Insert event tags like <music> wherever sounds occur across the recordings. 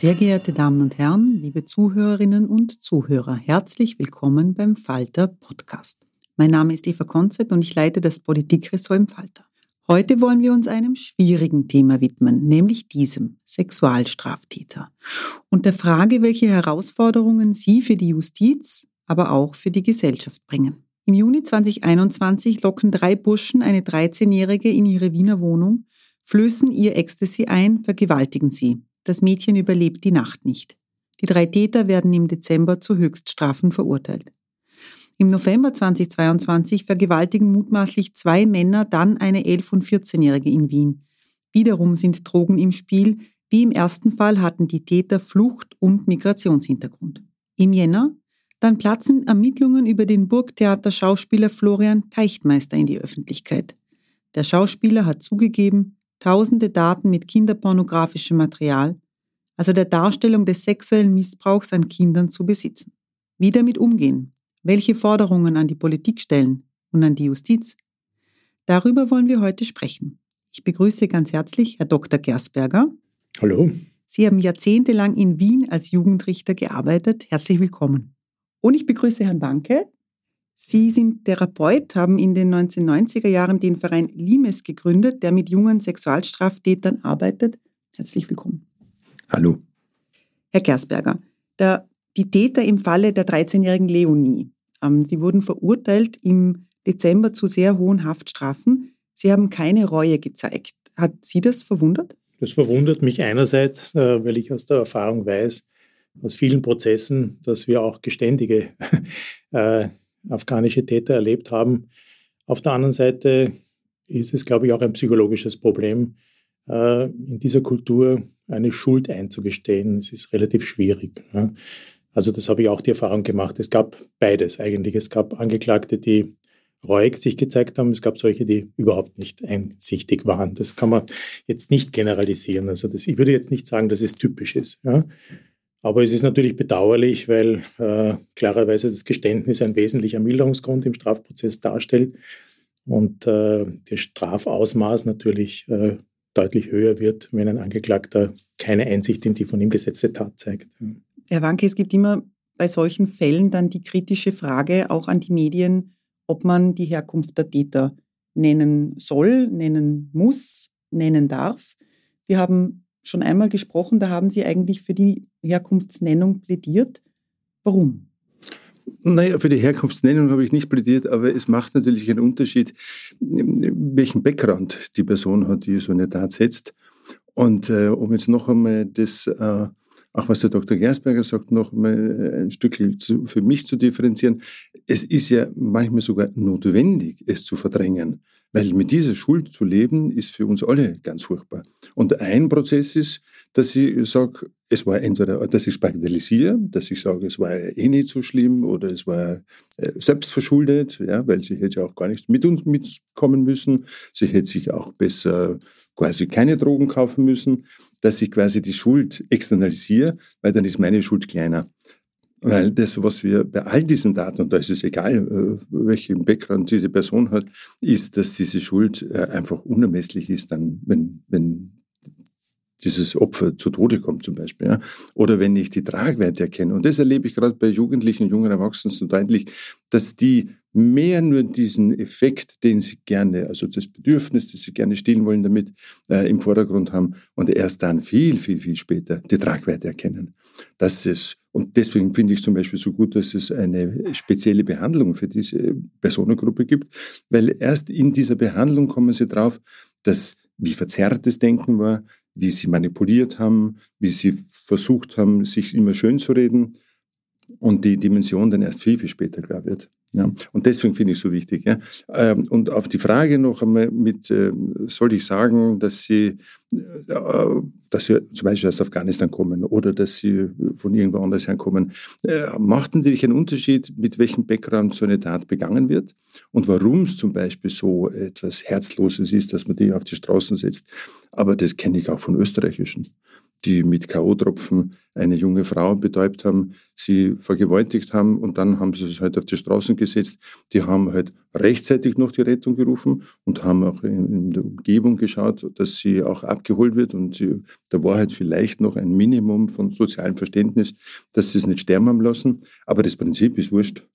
Sehr geehrte Damen und Herren, liebe Zuhörerinnen und Zuhörer, herzlich willkommen beim Falter Podcast. Mein Name ist Eva Konzett und ich leite das Politikressort im Falter. Heute wollen wir uns einem schwierigen Thema widmen, nämlich diesem Sexualstraftäter und der Frage, welche Herausforderungen sie für die Justiz, aber auch für die Gesellschaft bringen. Im Juni 2021 locken drei Burschen eine 13-Jährige in ihre Wiener Wohnung, flößen ihr Ecstasy ein, vergewaltigen sie. Das Mädchen überlebt die Nacht nicht. Die drei Täter werden im Dezember zu Höchststrafen verurteilt. Im November 2022 vergewaltigen mutmaßlich zwei Männer dann eine 11- und 14-Jährige in Wien. Wiederum sind Drogen im Spiel. Wie im ersten Fall hatten die Täter Flucht- und Migrationshintergrund. Im Jänner dann platzen Ermittlungen über den Burgtheater-Schauspieler Florian Teichtmeister in die Öffentlichkeit. Der Schauspieler hat zugegeben, tausende Daten mit kinderpornografischem Material, also der Darstellung des sexuellen Missbrauchs an Kindern zu besitzen. Wie damit umgehen? Welche Forderungen an die Politik stellen und an die Justiz? Darüber wollen wir heute sprechen. Ich begrüße ganz herzlich Herr Dr. Gersberger. Hallo. Sie haben jahrzehntelang in Wien als Jugendrichter gearbeitet. Herzlich willkommen. Und ich begrüße Herrn Wanke, Sie sind Therapeut, haben in den 1990er Jahren den Verein Limes gegründet, der mit jungen Sexualstraftätern arbeitet. Herzlich willkommen. Hallo. Herr Gersberger, der, die Täter im Falle der 13-jährigen Leonie, ähm, sie wurden verurteilt im Dezember zu sehr hohen Haftstrafen. Sie haben keine Reue gezeigt. Hat Sie das verwundert? Das verwundert mich einerseits, äh, weil ich aus der Erfahrung weiß, aus vielen Prozessen, dass wir auch geständige <laughs> äh, afghanische Täter erlebt haben. Auf der anderen Seite ist es, glaube ich, auch ein psychologisches Problem, äh, in dieser Kultur eine Schuld einzugestehen. Es ist relativ schwierig. Also das habe ich auch die Erfahrung gemacht. Es gab beides eigentlich. Es gab Angeklagte, die reuig sich gezeigt haben. Es gab solche, die überhaupt nicht einsichtig waren. Das kann man jetzt nicht generalisieren. Also das, ich würde jetzt nicht sagen, dass es typisch ist. Ja. Aber es ist natürlich bedauerlich, weil äh, klarerweise das Geständnis ein wesentlicher Milderungsgrund im Strafprozess darstellt und äh, das Strafausmaß natürlich äh, deutlich höher wird, wenn ein Angeklagter keine Einsicht in die von ihm gesetzte Tat zeigt. Herr Wanke, es gibt immer bei solchen Fällen dann die kritische Frage auch an die Medien, ob man die Herkunft der Täter nennen soll, nennen muss, nennen darf. Wir haben schon einmal gesprochen, da haben Sie eigentlich für die Herkunftsnennung plädiert. Warum? Naja, für die Herkunftsnennung habe ich nicht plädiert, aber es macht natürlich einen Unterschied, welchen Background die Person hat, die so eine Tat setzt. Und äh, um jetzt noch einmal das, äh, auch was der Dr. Gersberger sagt, noch einmal ein Stück zu, für mich zu differenzieren, es ist ja manchmal sogar notwendig, es zu verdrängen. Weil mit dieser Schuld zu leben, ist für uns alle ganz furchtbar. Und ein Prozess ist, dass ich sage, es war entweder, dass ich bagatellisiere, dass ich sage, es war eh nicht so schlimm oder es war äh, selbstverschuldet, ja, weil sie hätte ja auch gar nicht mit uns mitkommen müssen. Sie hätte sich auch besser quasi keine Drogen kaufen müssen, dass ich quasi die Schuld externalisiere, weil dann ist meine Schuld kleiner. Weil das, was wir bei all diesen Daten, und da ist es egal, äh, welchen Background diese Person hat, ist, dass diese Schuld äh, einfach unermesslich ist, dann, wenn, wenn dieses Opfer zu Tode kommt zum Beispiel. Ja? Oder wenn ich die Tragweite erkenne. Und das erlebe ich gerade bei Jugendlichen und jungen Erwachsenen so deutlich, dass die mehr nur diesen Effekt, den sie gerne, also das Bedürfnis, das sie gerne stillen wollen, damit äh, im Vordergrund haben und erst dann viel, viel, viel später die Tragweite erkennen. Das ist, und deswegen finde ich zum Beispiel so gut, dass es eine spezielle Behandlung für diese Personengruppe gibt, weil erst in dieser Behandlung kommen sie drauf, dass wie verzerrt das Denken war, wie sie manipuliert haben, wie sie versucht haben, sich immer schön zu reden und die Dimension dann erst viel, viel später klar wird. Ja, und deswegen finde ich es so wichtig. Ja. Ähm, und auf die Frage noch einmal mit, äh, soll ich sagen, dass Sie, äh, dass Sie zum Beispiel aus Afghanistan kommen oder dass Sie von irgendwo anders herkommen, äh, macht natürlich einen Unterschied, mit welchem Background so eine Tat begangen wird und warum es zum Beispiel so etwas Herzloses ist, dass man die auf die Straßen setzt. Aber das kenne ich auch von österreichischen die mit K.O.-Tropfen eine junge Frau betäubt haben, sie vergewaltigt haben und dann haben sie es halt auf die Straßen gesetzt. Die haben halt rechtzeitig noch die Rettung gerufen und haben auch in, in der Umgebung geschaut, dass sie auch abgeholt wird und sie, da war halt vielleicht noch ein Minimum von sozialem Verständnis, dass sie es nicht sterben haben lassen. Aber das Prinzip ist wurscht.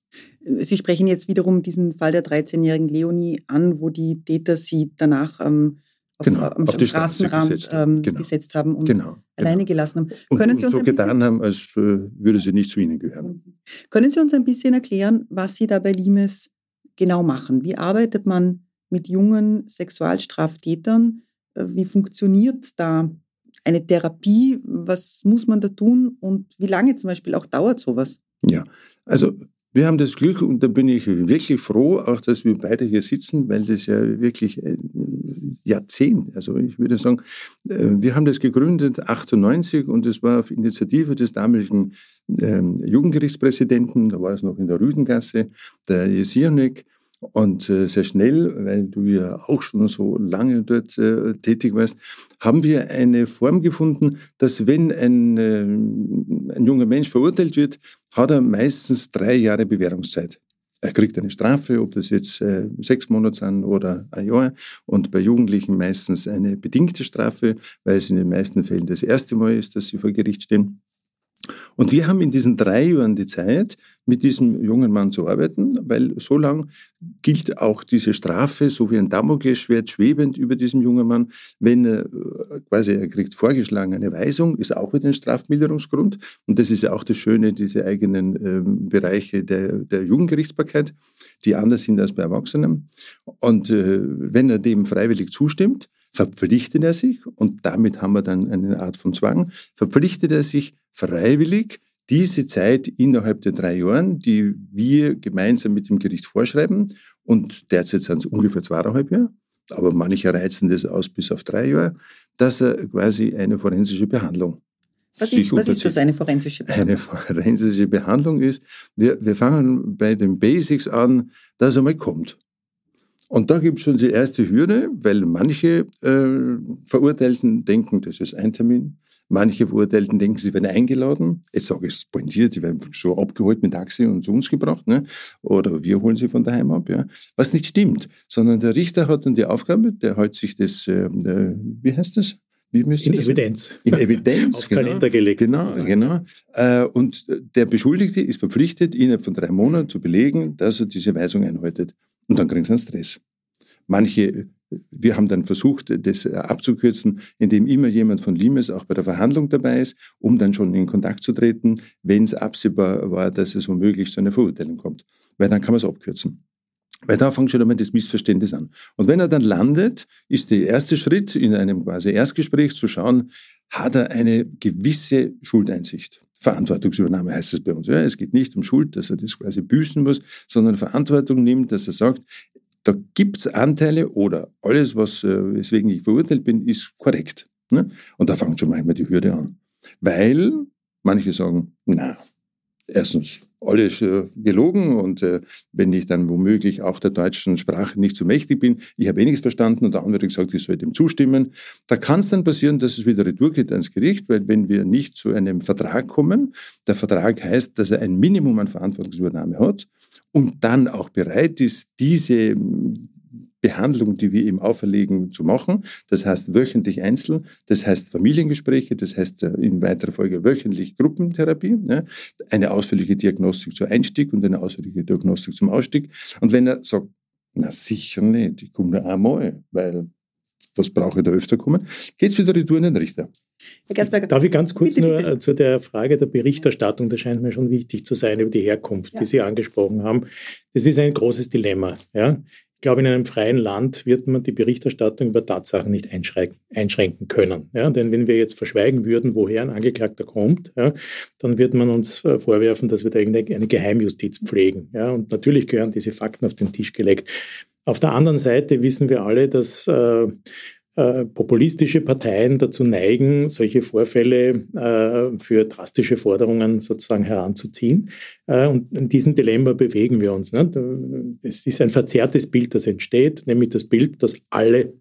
Sie sprechen jetzt wiederum diesen Fall der 13-jährigen Leonie an, wo die Täter sie danach ähm, auf, genau, am auf Straßenrand gesetzt, ähm, genau. gesetzt haben und genau, alleine genau. gelassen haben. Und, Können Sie uns so getan haben, als äh, würde sie nicht zu Ihnen gehören. Können Sie uns ein bisschen erklären, was Sie da bei Limes genau machen? Wie arbeitet man mit jungen Sexualstraftätern? Äh, wie funktioniert da eine Therapie? Was muss man da tun? Und wie lange zum Beispiel auch dauert sowas? Ja, also wir haben das Glück und da bin ich wirklich froh, auch dass wir beide hier sitzen, weil das ja wirklich ein Jahrzehnt, also ich würde sagen, äh, wir haben das gegründet 98 und es war auf Initiative des damaligen ähm, Jugendgerichtspräsidenten, da war es noch in der Rüdengasse, der Jesirnik, und äh, sehr schnell, weil du ja auch schon so lange dort äh, tätig warst, haben wir eine Form gefunden, dass wenn ein, äh, ein junger Mensch verurteilt wird, hat er meistens drei Jahre Bewährungszeit. Er kriegt eine Strafe, ob das jetzt äh, sechs Monate sind oder ein Jahr. Und bei Jugendlichen meistens eine bedingte Strafe, weil es in den meisten Fällen das erste Mal ist, dass sie vor Gericht stehen. Und wir haben in diesen drei Jahren die Zeit, mit diesem jungen Mann zu arbeiten, weil so lang gilt auch diese Strafe so wie ein Damoklesschwert schwebend über diesem jungen Mann. Wenn er äh, quasi er kriegt vorgeschlagen eine Weisung, ist auch wieder ein Strafmilderungsgrund. Und das ist ja auch das Schöne, diese eigenen äh, Bereiche der, der Jugendgerichtsbarkeit, die anders sind als bei Erwachsenen. Und äh, wenn er dem freiwillig zustimmt, verpflichtet er sich, und damit haben wir dann eine Art von Zwang, verpflichtet er sich freiwillig, diese Zeit innerhalb der drei Jahren, die wir gemeinsam mit dem Gericht vorschreiben, und derzeit sind es ungefähr zweieinhalb Jahre, aber manche reizen das aus bis auf drei Jahre, dass er quasi eine forensische Behandlung was ist, was ist das, eine forensische Behandlung? Eine forensische Behandlung ist, wir, wir fangen bei den Basics an, dass er mal kommt. Und da gibt es schon die erste Hürde, weil manche äh, Verurteilten denken, das ist ein Termin. Manche Verurteilten denken, sie werden eingeladen. Jetzt sage ich es pointiert, sie werden schon abgeholt mit Taxi und zu uns gebracht. Ne? Oder wir holen sie von daheim ab. Ja? Was nicht stimmt, sondern der Richter hat dann die Aufgabe, der hält sich das, äh, äh wie heißt das? in Evidenz. In Evidenz. <laughs> Auf genau. Kalender gelegt. Genau, sozusagen. genau. Äh, und der Beschuldigte ist verpflichtet, innerhalb von drei Monaten zu belegen, dass er diese Weisung einhaltet. Und dann kriegen sie einen Stress. Manche wir haben dann versucht, das abzukürzen, indem immer jemand von Limes auch bei der Verhandlung dabei ist, um dann schon in Kontakt zu treten, wenn es absehbar war, dass es womöglich zu einer Verurteilung kommt. Weil dann kann man es abkürzen. Weil da fängt schon einmal das Missverständnis an. Und wenn er dann landet, ist der erste Schritt in einem quasi Erstgespräch zu schauen, hat er eine gewisse Schuldeinsicht. Verantwortungsübernahme heißt es bei uns. Ja, es geht nicht um Schuld, dass er das quasi büßen muss, sondern Verantwortung nimmt, dass er sagt, da gibt's Anteile oder alles, was, äh, weswegen ich verurteilt bin, ist korrekt. Ne? Und da fängt schon manchmal die Hürde an. Weil manche sagen, na, erstens alles äh, gelogen und äh, wenn ich dann womöglich auch der deutschen Sprache nicht so mächtig bin, ich habe eh nichts verstanden und der andere gesagt, ich soll dem zustimmen, da kann es dann passieren, dass es wieder retour geht ans Gericht, weil wenn wir nicht zu einem Vertrag kommen, der Vertrag heißt, dass er ein Minimum an Verantwortungsübernahme hat und dann auch bereit ist, diese Behandlung, die wir ihm auferlegen, zu machen. Das heißt wöchentlich einzeln, das heißt Familiengespräche, das heißt äh, in weiterer Folge wöchentlich Gruppentherapie, ne? eine ausführliche Diagnostik zum Einstieg und eine ausführliche Diagnostik zum Ausstieg. Und wenn er sagt, na sicher nicht, ich komme nur einmal, weil was brauche ich da öfter kommen, geht es wieder retour in den Richter. Herr Gersberger, Darf ich ganz kurz bitte, nur bitte. Äh, zu der Frage der Berichterstattung, das scheint mir schon wichtig zu sein, über die Herkunft, ja. die Sie angesprochen haben. Das ist ein großes Dilemma. Ja? Glaube, in einem freien Land wird man die Berichterstattung über Tatsachen nicht einschränken können. Ja, denn wenn wir jetzt verschweigen würden, woher ein Angeklagter kommt, ja, dann wird man uns äh, vorwerfen, dass wir da irgendeine Geheimjustiz pflegen. Ja, und natürlich gehören diese Fakten auf den Tisch gelegt. Auf der anderen Seite wissen wir alle, dass äh, äh, populistische Parteien dazu neigen, solche Vorfälle äh, für drastische Forderungen sozusagen heranzuziehen. Äh, und in diesem Dilemma bewegen wir uns. Ne? Es ist ein verzerrtes Bild, das entsteht, nämlich das Bild, dass alle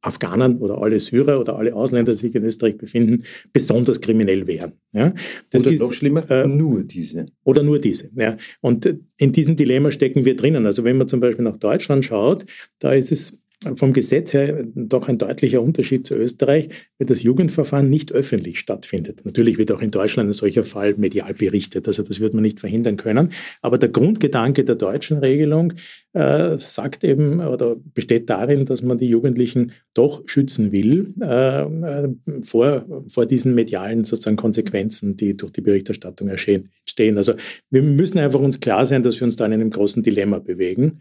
Afghanen oder alle Syrer oder alle Ausländer, die sich in Österreich befinden, besonders kriminell wären. Ja? Oder ist, noch schlimmer, äh, nur diese. Oder nur diese. Ja. Und in diesem Dilemma stecken wir drinnen. Also wenn man zum Beispiel nach Deutschland schaut, da ist es vom Gesetz her doch ein deutlicher Unterschied zu Österreich, weil das Jugendverfahren nicht öffentlich stattfindet. Natürlich wird auch in Deutschland ein solcher Fall medial berichtet, also das wird man nicht verhindern können. Aber der Grundgedanke der deutschen Regelung äh, sagt eben oder besteht darin, dass man die Jugendlichen doch schützen will äh, äh vor, vor diesen medialen sozusagen Konsequenzen, die durch die Berichterstattung entstehen. Also wir müssen einfach uns klar sein, dass wir uns da in einem großen Dilemma bewegen.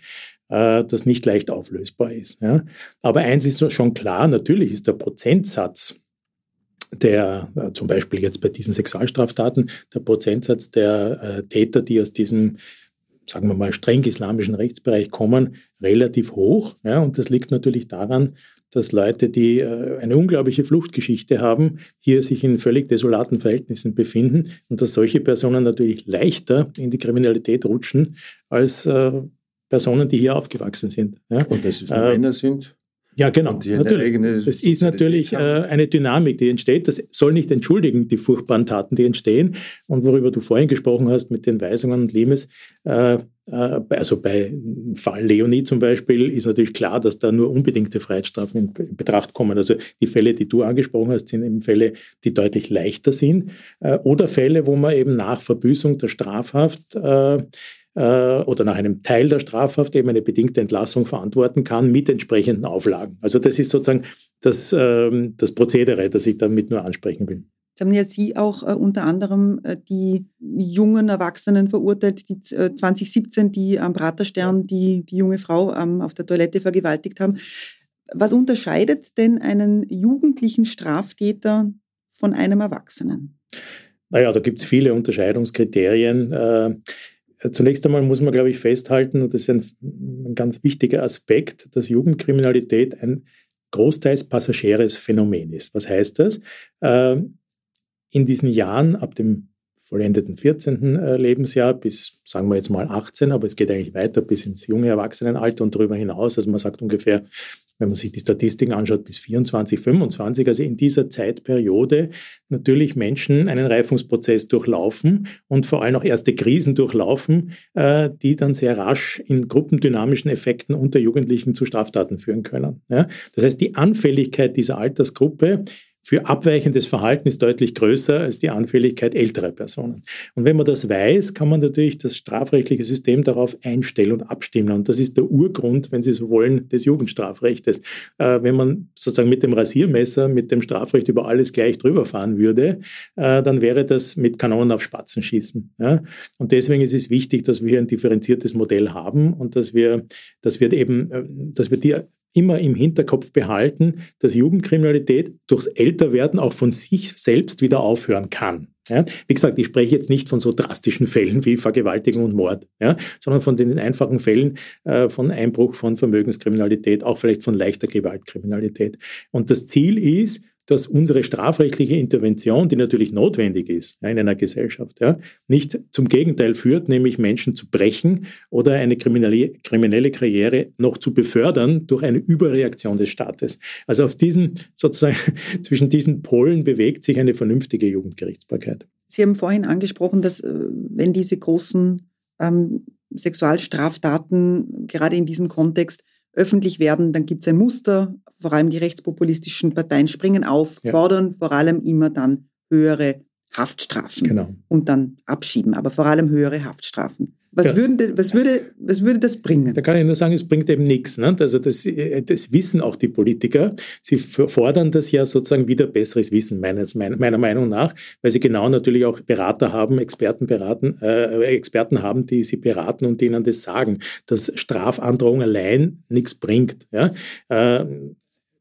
Äh, das nicht leicht auflösbar ist. Ja. Aber eins ist schon klar, natürlich ist der Prozentsatz der, äh, zum Beispiel jetzt bei diesen Sexualstraftaten, der Prozentsatz der äh, Täter, die aus diesem sagen wir mal, streng islamischen Rechtsbereich kommen, relativ hoch. Ja, und das liegt natürlich daran, dass Leute, die äh, eine unglaubliche Fluchtgeschichte haben, hier sich in völlig desolaten Verhältnissen befinden und dass solche Personen natürlich leichter in die Kriminalität rutschen als äh, Personen, die hier aufgewachsen sind. Ja. Und dass es äh, Männer sind? Ja, genau. Natürlich. Das ist natürlich äh, eine Dynamik, die entsteht. Das soll nicht entschuldigen, die furchtbaren Taten, die entstehen. Und worüber du vorhin gesprochen hast mit den Weisungen und Limes, äh, äh, also bei Fall Leonie zum Beispiel, ist natürlich klar, dass da nur unbedingte Freiheitsstrafen in Betracht kommen. Also die Fälle, die du angesprochen hast, sind eben Fälle, die deutlich leichter sind. Äh, oder Fälle, wo man eben nach Verbüßung der Strafhaft äh, oder nach einem Teil der Strafhaft eben eine bedingte Entlassung verantworten kann mit entsprechenden Auflagen. Also das ist sozusagen das, ähm, das Prozedere, das ich damit nur ansprechen will. Jetzt haben ja Sie auch äh, unter anderem äh, die jungen Erwachsenen verurteilt, die äh, 2017, die am Praterstern die, die junge Frau ähm, auf der Toilette vergewaltigt haben. Was unterscheidet denn einen jugendlichen Straftäter von einem Erwachsenen? Naja, da gibt es viele Unterscheidungskriterien. Äh, Zunächst einmal muss man, glaube ich, festhalten, und das ist ein, ein ganz wichtiger Aspekt, dass Jugendkriminalität ein großteils passageres Phänomen ist. Was heißt das? Äh, in diesen Jahren ab dem vollendeten 14. Äh, Lebensjahr bis, sagen wir jetzt mal 18, aber es geht eigentlich weiter bis ins junge Erwachsenenalter und darüber hinaus. Also man sagt ungefähr wenn man sich die Statistiken anschaut, bis 24, 25, also in dieser Zeitperiode natürlich Menschen einen Reifungsprozess durchlaufen und vor allem auch erste Krisen durchlaufen, äh, die dann sehr rasch in gruppendynamischen Effekten unter Jugendlichen zu Straftaten führen können. Das heißt, die Anfälligkeit dieser Altersgruppe für abweichendes Verhalten ist deutlich größer als die Anfälligkeit älterer Personen. Und wenn man das weiß, kann man natürlich das strafrechtliche System darauf einstellen und abstimmen. Und das ist der Urgrund, wenn Sie so wollen, des Jugendstrafrechtes. Äh, wenn man sozusagen mit dem Rasiermesser, mit dem Strafrecht über alles gleich drüber fahren würde, äh, dann wäre das mit Kanonen auf Spatzen schießen. Ja? Und deswegen ist es wichtig, dass wir ein differenziertes Modell haben und dass wir, dass wir eben, äh, dass wir die immer im Hinterkopf behalten, dass Jugendkriminalität durchs Älterwerden auch von sich selbst wieder aufhören kann. Ja? Wie gesagt, ich spreche jetzt nicht von so drastischen Fällen wie Vergewaltigung und Mord, ja? sondern von den einfachen Fällen äh, von Einbruch von Vermögenskriminalität, auch vielleicht von leichter Gewaltkriminalität. Und das Ziel ist, dass unsere strafrechtliche Intervention, die natürlich notwendig ist in einer Gesellschaft, ja, nicht zum Gegenteil führt, nämlich Menschen zu brechen oder eine kriminelle, kriminelle Karriere noch zu befördern durch eine Überreaktion des Staates. Also auf diesen, sozusagen, <laughs> zwischen diesen Polen bewegt sich eine vernünftige Jugendgerichtsbarkeit. Sie haben vorhin angesprochen, dass äh, wenn diese großen ähm, Sexualstraftaten gerade in diesem Kontext öffentlich werden, dann gibt es ein Muster, vor allem die rechtspopulistischen Parteien springen auf, ja. fordern vor allem immer dann höhere Haftstrafen genau. und dann abschieben, aber vor allem höhere Haftstrafen. Was, ja. würden, was, würde, was würde das bringen? Da kann ich nur sagen, es bringt eben nichts. Ne? Also das, das wissen auch die Politiker. Sie fordern das ja sozusagen wieder besseres Wissen, meines, meiner Meinung nach, weil sie genau natürlich auch Berater haben, Experten, beraten, äh, Experten haben, die sie beraten und denen das sagen, dass Strafandrohung allein nichts bringt. Ja? Äh,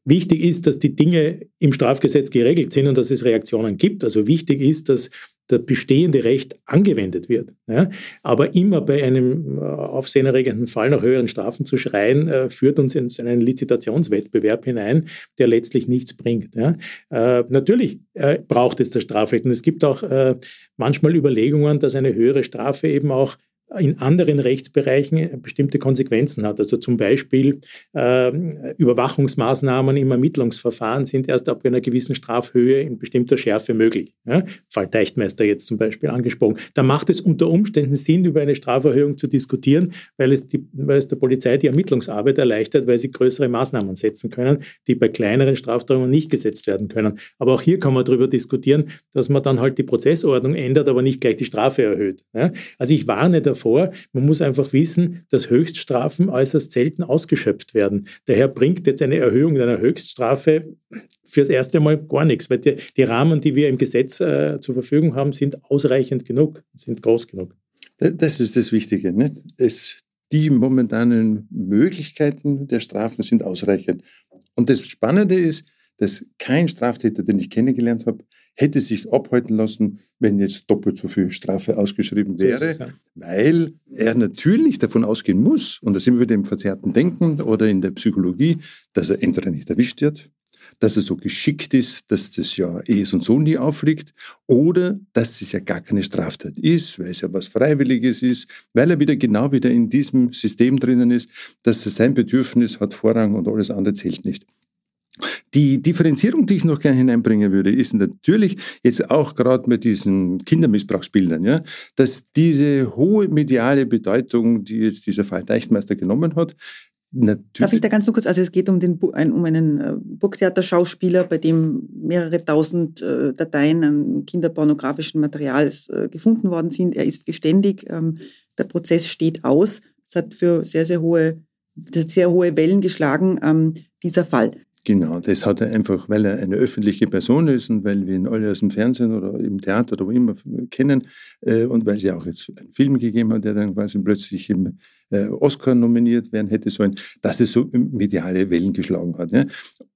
Wichtig ist, dass die Dinge im Strafgesetz geregelt sind und dass es Reaktionen gibt. Also wichtig ist, dass der bestehende Recht angewendet wird. Ja? Aber immer bei einem äh, aufsehenerregenden Fall nach höheren Strafen zu schreien, äh, führt uns in einen Lizitationswettbewerb hinein, der letztlich nichts bringt. Ja? Äh, natürlich äh, braucht es das Strafrecht. Und es gibt auch äh, manchmal Überlegungen, dass eine höhere Strafe eben auch in anderen Rechtsbereichen bestimmte Konsequenzen hat. Also zum Beispiel äh, Überwachungsmaßnahmen im Ermittlungsverfahren sind erst ab einer gewissen Strafhöhe in bestimmter Schärfe möglich. Ja? Fall Teichtmeister jetzt zum Beispiel angesprochen. Da macht es unter Umständen Sinn, über eine Straferhöhung zu diskutieren, weil es, die, weil es der Polizei die Ermittlungsarbeit erleichtert, weil sie größere Maßnahmen setzen können, die bei kleineren Strafdrohungen nicht gesetzt werden können. Aber auch hier kann man darüber diskutieren, dass man dann halt die Prozessordnung ändert, aber nicht gleich die Strafe erhöht. Ja? Also ich warne davor, davor. Man muss einfach wissen, dass Höchststrafen äußerst selten ausgeschöpft werden. Daher bringt jetzt eine Erhöhung einer Höchststrafe fürs erste Mal gar nichts, weil die, die Rahmen, die wir im Gesetz äh, zur Verfügung haben, sind ausreichend genug, sind groß genug. Das ist das Wichtige. Nicht? Es, die momentanen Möglichkeiten der Strafen sind ausreichend. Und das Spannende ist, dass kein Straftäter, den ich kennengelernt habe, hätte sich abhalten lassen, wenn jetzt doppelt so viel Strafe ausgeschrieben wäre, es, ja. weil er natürlich davon ausgehen muss, und da sind wir wieder im verzerrten Denken oder in der Psychologie, dass er entweder nicht erwischt wird, dass er so geschickt ist, dass das ja eh und so nie auffliegt, oder dass das ja gar keine Straftat ist, weil es ja was Freiwilliges ist, weil er wieder genau wieder in diesem System drinnen ist, dass er sein Bedürfnis hat Vorrang und alles andere zählt nicht. Die Differenzierung, die ich noch gerne hineinbringen würde, ist natürlich jetzt auch gerade mit diesen Kindermissbrauchsbildern, ja, dass diese hohe mediale Bedeutung, die jetzt dieser Fall Deichtmeister genommen hat, Natürlich. Darf ich da ganz nur kurz, also es geht um, den, um einen äh, Burgtheaterschauspieler, bei dem mehrere tausend äh, Dateien an kinderpornografischen Materials äh, gefunden worden sind. Er ist geständig, ähm, der Prozess steht aus. Es hat für sehr, sehr hohe, sehr hohe Wellen geschlagen, ähm, dieser Fall. Genau, das hat er einfach, weil er eine öffentliche Person ist und weil wir ihn alle aus dem Fernsehen oder im Theater oder wo immer kennen äh, und weil es ja auch jetzt einen Film gegeben hat, der dann quasi plötzlich im äh, Oscar nominiert werden hätte sollen, dass es so mediale Wellen geschlagen hat. Ja?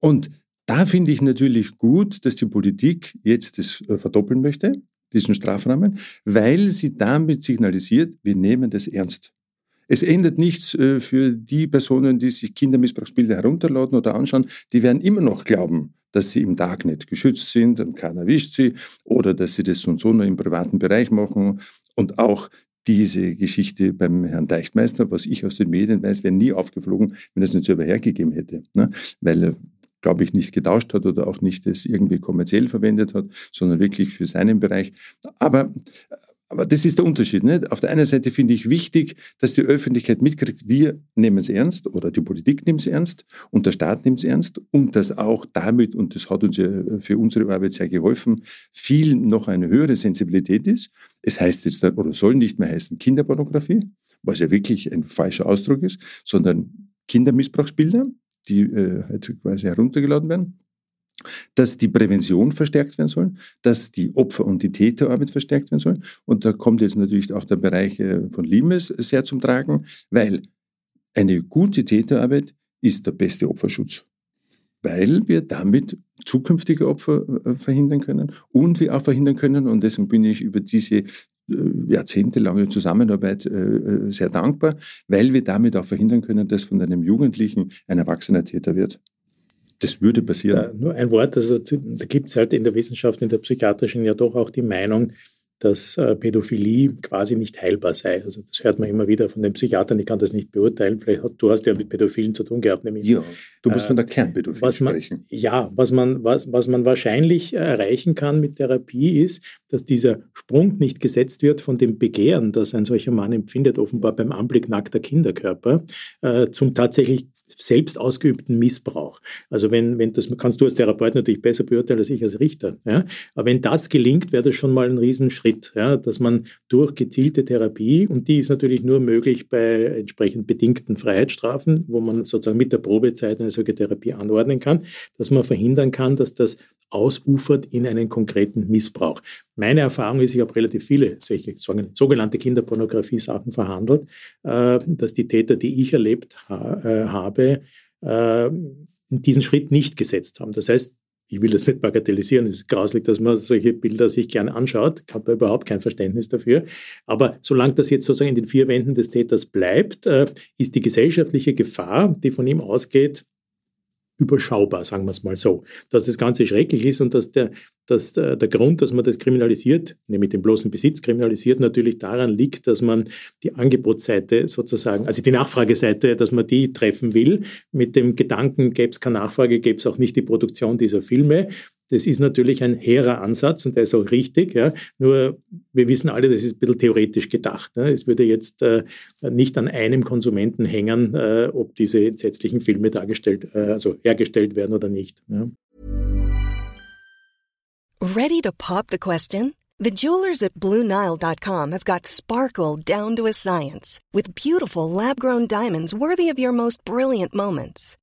Und da finde ich natürlich gut, dass die Politik jetzt das äh, verdoppeln möchte, diesen Strafrahmen, weil sie damit signalisiert, wir nehmen das ernst. Es ändert nichts äh, für die Personen, die sich Kindermissbrauchsbilder herunterladen oder anschauen. Die werden immer noch glauben, dass sie im Darknet geschützt sind und keiner erwischt sie oder dass sie das so und so nur im privaten Bereich machen. Und auch diese Geschichte beim Herrn Deichtmeister, was ich aus den Medien weiß, wäre nie aufgeflogen, wenn es nicht selber hergegeben hätte. Ne? Weil glaube ich, nicht getauscht hat oder auch nicht es irgendwie kommerziell verwendet hat, sondern wirklich für seinen Bereich. Aber, aber das ist der Unterschied. Nicht? Auf der einen Seite finde ich wichtig, dass die Öffentlichkeit mitkriegt, wir nehmen es ernst oder die Politik nimmt es ernst und der Staat nimmt es ernst und dass auch damit, und das hat uns ja für unsere Arbeit sehr geholfen, viel noch eine höhere Sensibilität ist. Es heißt jetzt oder soll nicht mehr heißen Kinderpornografie, was ja wirklich ein falscher Ausdruck ist, sondern Kindermissbrauchsbilder die äh, halt quasi heruntergeladen werden, dass die Prävention verstärkt werden soll, dass die Opfer- und die Täterarbeit verstärkt werden soll. Und da kommt jetzt natürlich auch der Bereich äh, von Limes sehr zum Tragen, weil eine gute Täterarbeit ist der beste Opferschutz, weil wir damit zukünftige Opfer äh, verhindern können und wir auch verhindern können, und deswegen bin ich über diese jahrzehntelange Zusammenarbeit äh, äh, sehr dankbar, weil wir damit auch verhindern können, dass von einem Jugendlichen ein erwachsener Täter wird. Das würde passieren. Da, nur ein Wort, also da gibt es halt in der Wissenschaft, in der psychiatrischen ja doch auch die Meinung, dass äh, Pädophilie quasi nicht heilbar sei. Also das hört man immer wieder von den Psychiatern, ich kann das nicht beurteilen. Vielleicht hast, du hast ja mit Pädophilen zu tun gehabt. Nämlich, ja, du musst äh, von der Kernpädophilie was man, sprechen. Ja, was man, was, was man wahrscheinlich erreichen kann mit Therapie ist, dass dieser Sprung nicht gesetzt wird von dem Begehren, das ein solcher Mann empfindet, offenbar beim Anblick nackter Kinderkörper, äh, zum tatsächlich selbst ausgeübten Missbrauch. Also wenn, wenn das kannst du als Therapeut natürlich besser beurteilen als ich als Richter. Ja? Aber wenn das gelingt, wäre das schon mal ein Riesenschritt, ja? dass man durch gezielte Therapie, und die ist natürlich nur möglich bei entsprechend bedingten Freiheitsstrafen, wo man sozusagen mit der Probezeit eine solche Therapie anordnen kann, dass man verhindern kann, dass das ausufert in einen konkreten Missbrauch. Meine Erfahrung ist, ich habe relativ viele solche sogenannte Kinderpornografie-Sachen verhandelt, äh, dass die Täter, die ich erlebt äh, habe, äh, diesen Schritt nicht gesetzt haben. Das heißt, ich will das nicht bagatellisieren, es ist grauslich, dass man solche Bilder sich gerne anschaut, ich habe überhaupt kein Verständnis dafür. Aber solange das jetzt sozusagen in den vier Wänden des Täters bleibt, ist die gesellschaftliche Gefahr, die von ihm ausgeht, überschaubar, sagen wir es mal so. Dass das Ganze schrecklich ist und dass der, dass der, Grund, dass man das kriminalisiert, nämlich den bloßen Besitz kriminalisiert, natürlich daran liegt, dass man die Angebotsseite sozusagen, also die Nachfrageseite, dass man die treffen will. Mit dem Gedanken, gäbe es keine Nachfrage, gäbe es auch nicht die Produktion dieser Filme. Das ist natürlich ein hehrer Ansatz und der ist auch richtig. Ja. Nur wir wissen alle, das ist ein bisschen theoretisch gedacht. Ne. Es würde jetzt äh, nicht an einem Konsumenten hängen, äh, ob diese entsetzlichen Filme dargestellt, äh, also hergestellt werden oder nicht. Ja. Ready to pop the question? The jewelers at BlueNile.com have got sparkle down to a science with beautiful lab-grown diamonds worthy of your most brilliant moments.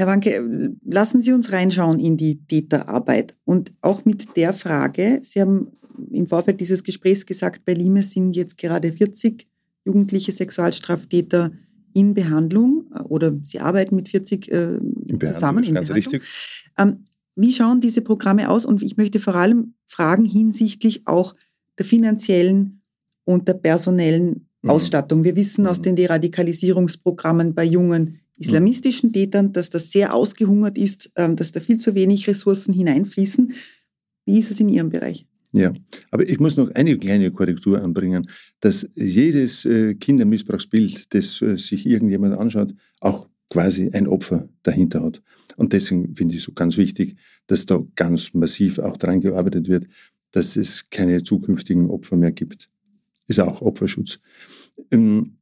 Herr Wanke, lassen Sie uns reinschauen in die Täterarbeit und auch mit der Frage, Sie haben im Vorfeld dieses Gesprächs gesagt, bei Limes sind jetzt gerade 40 jugendliche Sexualstraftäter in Behandlung äh, oder sie arbeiten mit 40 äh, in zusammen in Behandlung. Richtig. Ähm, wie schauen diese Programme aus? Und ich möchte vor allem fragen hinsichtlich auch der finanziellen und der personellen mhm. Ausstattung. Wir wissen mhm. aus den Deradikalisierungsprogrammen bei jungen mhm. Islamistischen Tätern, dass das sehr ausgehungert ist, ähm, dass da viel zu wenig Ressourcen hineinfließen. Wie ist es in Ihrem Bereich? Ja, aber ich muss noch eine kleine Korrektur anbringen, dass jedes äh, Kindermissbrauchsbild, das äh, sich irgendjemand anschaut, auch quasi ein Opfer dahinter hat. Und deswegen finde ich so ganz wichtig, dass da ganz massiv auch daran gearbeitet wird, dass es keine zukünftigen Opfer mehr gibt. Ist auch Opferschutz. Ähm,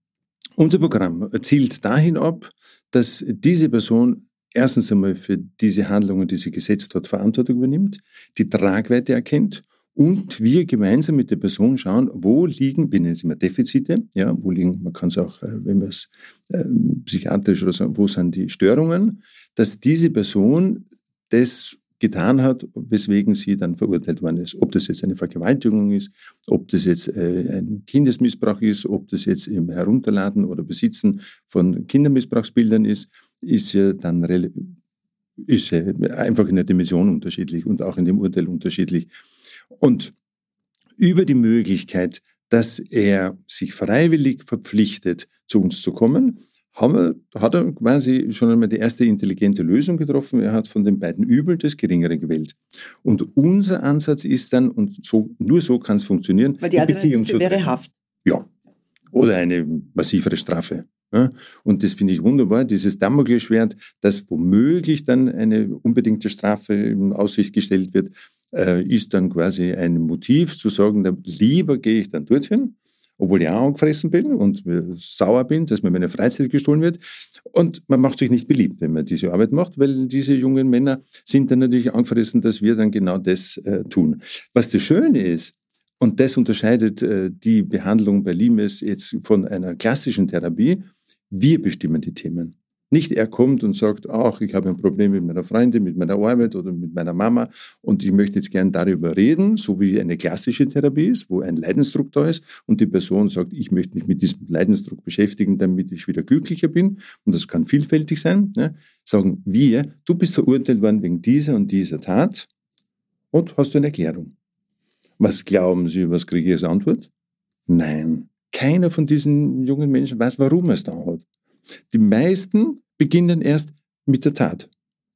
unser Programm zielt dahin ab, dass diese Person erstens einmal für diese Handlungen, die sie gesetzt hat, Verantwortung übernimmt, die Tragweite erkennt und wir gemeinsam mit der Person schauen, wo liegen, wir nennen es immer Defizite, ja, wo liegen, man kann es auch, äh, wenn man es äh, psychiatrisch oder so, wo sind die Störungen, dass diese Person das getan hat, weswegen sie dann verurteilt worden ist. Ob das jetzt eine Vergewaltigung ist, ob das jetzt äh, ein Kindesmissbrauch ist, ob das jetzt im Herunterladen oder Besitzen von Kindermissbrauchsbildern ist, ist ja dann ist ja einfach in der Dimension unterschiedlich und auch in dem Urteil unterschiedlich. Und über die Möglichkeit, dass er sich freiwillig verpflichtet, zu uns zu kommen, haben wir, hat er quasi schon einmal die erste intelligente Lösung getroffen. Er hat von den beiden Übel das Geringere gewählt. Und unser Ansatz ist dann, und so, nur so kann es funktionieren, Weil die, die Beziehung zu wäre Haft. Ja. Oder eine massivere Strafe. Ja, und das finde ich wunderbar, dieses Damoklesschwert, dass womöglich dann eine unbedingte Strafe in Aussicht gestellt wird, äh, ist dann quasi ein Motiv zu sagen, lieber gehe ich dann dorthin, obwohl ich auch angefressen bin und sauer bin, dass mir meine Freizeit gestohlen wird. Und man macht sich nicht beliebt, wenn man diese Arbeit macht, weil diese jungen Männer sind dann natürlich angefressen, dass wir dann genau das äh, tun. Was das Schöne ist, und das unterscheidet äh, die Behandlung bei Limes jetzt von einer klassischen Therapie, wir bestimmen die Themen. Nicht er kommt und sagt, ach, ich habe ein Problem mit meiner Freundin, mit meiner Arbeit oder mit meiner Mama und ich möchte jetzt gern darüber reden, so wie eine klassische Therapie ist, wo ein Leidensdruck da ist und die Person sagt, ich möchte mich mit diesem Leidensdruck beschäftigen, damit ich wieder glücklicher bin und das kann vielfältig sein. Ne? Sagen wir, du bist verurteilt worden wegen dieser und dieser Tat und hast du eine Erklärung. Was glauben Sie, was kriege ich als Antwort? Nein. Keiner von diesen jungen Menschen weiß, warum er es da hat. Die meisten beginnen erst mit der Tat.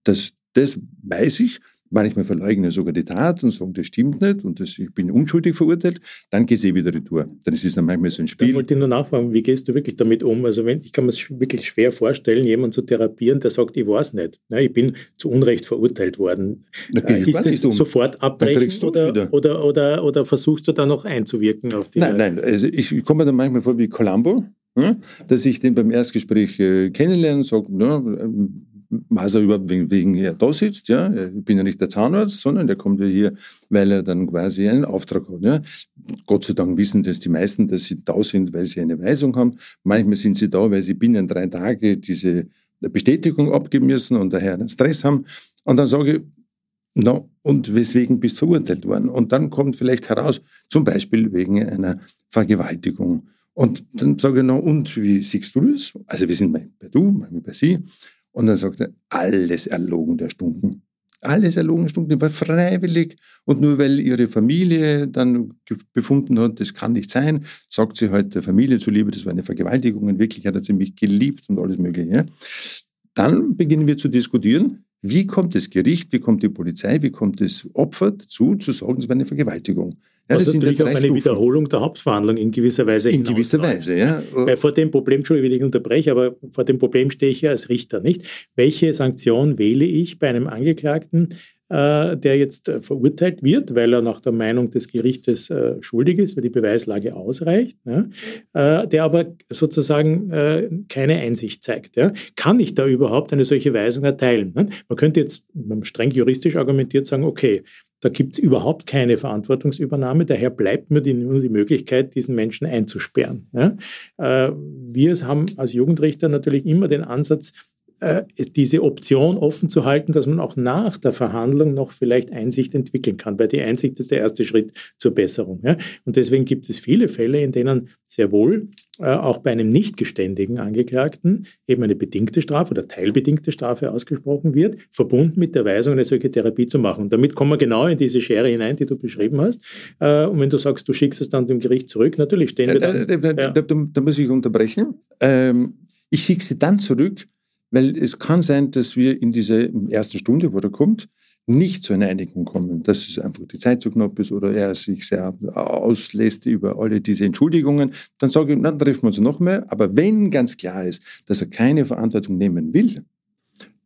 Das, das weiß ich. Manchmal verleugne sogar die Tat und sagen, das stimmt nicht und das, ich bin unschuldig verurteilt. Dann geht es eh wieder retour. Dann ist es dann manchmal so ein Spiel. Ich wollte nur nachfragen, wie gehst du wirklich damit um? Also wenn, ich kann mir es wirklich schwer vorstellen, jemanden zu therapieren, der sagt, ich weiß nicht. Ich bin zu Unrecht verurteilt worden. Äh, ist das um. sofort abbrechen oder, oder, oder, oder, versuchst du da noch einzuwirken auf die Nein, nein. Also ich komme mir dann manchmal vor wie Columbo, dass ich den beim Erstgespräch äh, kennenlerne und sage, ja, ähm, weiß er überhaupt, wegen, wegen er da sitzt, ja. Ich bin ja nicht der Zahnarzt, sondern der kommt ja hier, weil er dann quasi einen Auftrag hat, ja. Gott sei Dank wissen das die meisten, dass sie da sind, weil sie eine Weisung haben. Manchmal sind sie da, weil sie binnen drei Tage diese Bestätigung abgeben müssen und daher einen Stress haben. Und dann sage ich, no, und weswegen bist du verurteilt worden? Und dann kommt vielleicht heraus, zum Beispiel wegen einer Vergewaltigung. Und dann sage ich, no, und wie siehst du das? Also wir sind bei du, manchmal bei sie. Und dann sagt er, alles erlogen der Stunden. Alles erlogen der Stunden, war freiwillig. Und nur weil ihre Familie dann befunden hat, das kann nicht sein, sagt sie halt der Familie zuliebe, das war eine Vergewaltigung. In Wirklichkeit hat sie mich geliebt und alles Mögliche. Dann beginnen wir zu diskutieren, wie kommt das Gericht, wie kommt die Polizei, wie kommt das Opfer dazu, zu sagen, es war eine Vergewaltigung. Ja, das, ist natürlich auch eine Stufen. Wiederholung der Hauptverhandlung in gewisser Weise. In gewisser Weise, ja. Weil vor dem Problem, Entschuldigung, wenn ich unterbreche, aber vor dem Problem stehe ich ja als Richter, nicht? Welche Sanktion wähle ich bei einem Angeklagten, äh, der jetzt äh, verurteilt wird, weil er nach der Meinung des Gerichtes äh, schuldig ist, weil die Beweislage ausreicht, ja, der aber sozusagen keine Einsicht zeigt. Ja. Kann ich da überhaupt eine solche Weisung erteilen? Ne? Man könnte jetzt streng juristisch argumentiert sagen, okay, da gibt es überhaupt keine Verantwortungsübernahme, daher bleibt mir die, nur die Möglichkeit, diesen Menschen einzusperren. Ja? wir haben als Jugendrichter natürlich immer den Ansatz, äh, diese Option offen zu halten, dass man auch nach der Verhandlung noch vielleicht Einsicht entwickeln kann, weil die Einsicht ist der erste Schritt zur Besserung. Ja? Und deswegen gibt es viele Fälle, in denen sehr wohl äh, auch bei einem nicht geständigen Angeklagten eben eine bedingte Strafe oder teilbedingte Strafe ausgesprochen wird, verbunden mit der Weisung, eine solche Therapie zu machen. Und damit kommen wir genau in diese Schere hinein, die du beschrieben hast. Äh, und wenn du sagst, du schickst es dann dem Gericht zurück, natürlich stehen wir dann. Da, da, da, da muss ich unterbrechen. Ähm, ich schicke sie dann zurück, weil es kann sein, dass wir in dieser ersten Stunde, wo er kommt, nicht zu einer Einigung kommen, dass es einfach die Zeit zu knapp ist oder er sich sehr auslässt über alle diese Entschuldigungen, dann sage ich, dann treffen wir uns noch mehr. Aber wenn ganz klar ist, dass er keine Verantwortung nehmen will,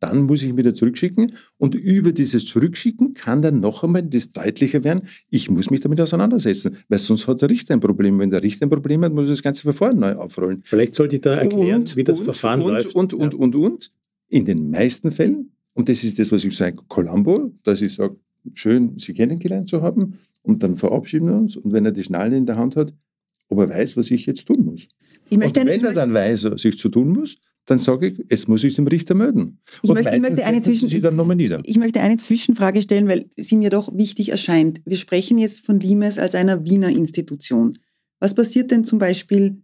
dann muss ich ihn wieder zurückschicken. Und über dieses Zurückschicken kann dann noch einmal das deutlicher werden, ich muss mich damit auseinandersetzen, weil sonst hat der Richter ein Problem. Wenn der Richter ein Problem hat, muss er das ganze Verfahren neu aufrollen. Vielleicht sollte ich da erklären, und, wie das und, Verfahren und, läuft. Und, und, ja. und, und, in den meisten Fällen, und das ist das, was ich sage, Columbo, dass ich sage, schön, Sie kennengelernt zu haben, und dann verabschieden wir uns. Und wenn er die Schnalle in der Hand hat, ob er weiß, was ich jetzt tun muss. und wenn er dann weiß, was ich zu tun muss, dann sage ich, jetzt muss ich es dem Richter melden. Ich möchte, ich, möchte eine Zwischen Sie dann nieder. ich möchte eine Zwischenfrage stellen, weil sie mir doch wichtig erscheint. Wir sprechen jetzt von Limes als einer Wiener Institution. Was passiert denn zum Beispiel,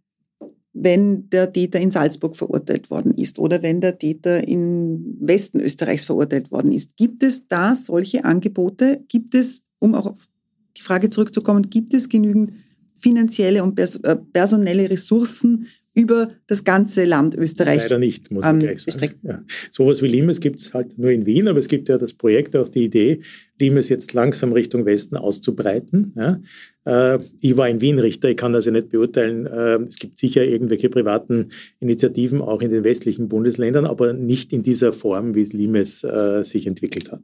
wenn der Täter in Salzburg verurteilt worden ist oder wenn der Täter im Westen Österreichs verurteilt worden ist? Gibt es da solche Angebote? Gibt es, um auch auf die Frage zurückzukommen, gibt es genügend finanzielle und äh, personelle Ressourcen über das ganze Land Österreich. Leider nicht, muss man ähm, gleich sagen. Ja. Sowas wie Limes gibt es halt nur in Wien, aber es gibt ja das Projekt, auch die Idee, Limes jetzt langsam Richtung Westen auszubreiten. Ja. Äh, ich war in Wien Richter, ich kann also nicht beurteilen. Äh, es gibt sicher irgendwelche privaten Initiativen auch in den westlichen Bundesländern, aber nicht in dieser Form, wie es Limes äh, sich entwickelt hat.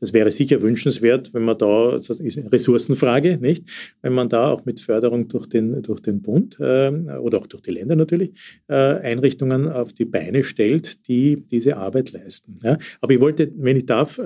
Das wäre sicher wünschenswert, wenn man da, das ist eine Ressourcenfrage, nicht? Wenn man da auch mit Förderung durch den, durch den Bund oder auch durch die Länder natürlich Einrichtungen auf die Beine stellt, die diese Arbeit leisten. Aber ich wollte, wenn ich darf,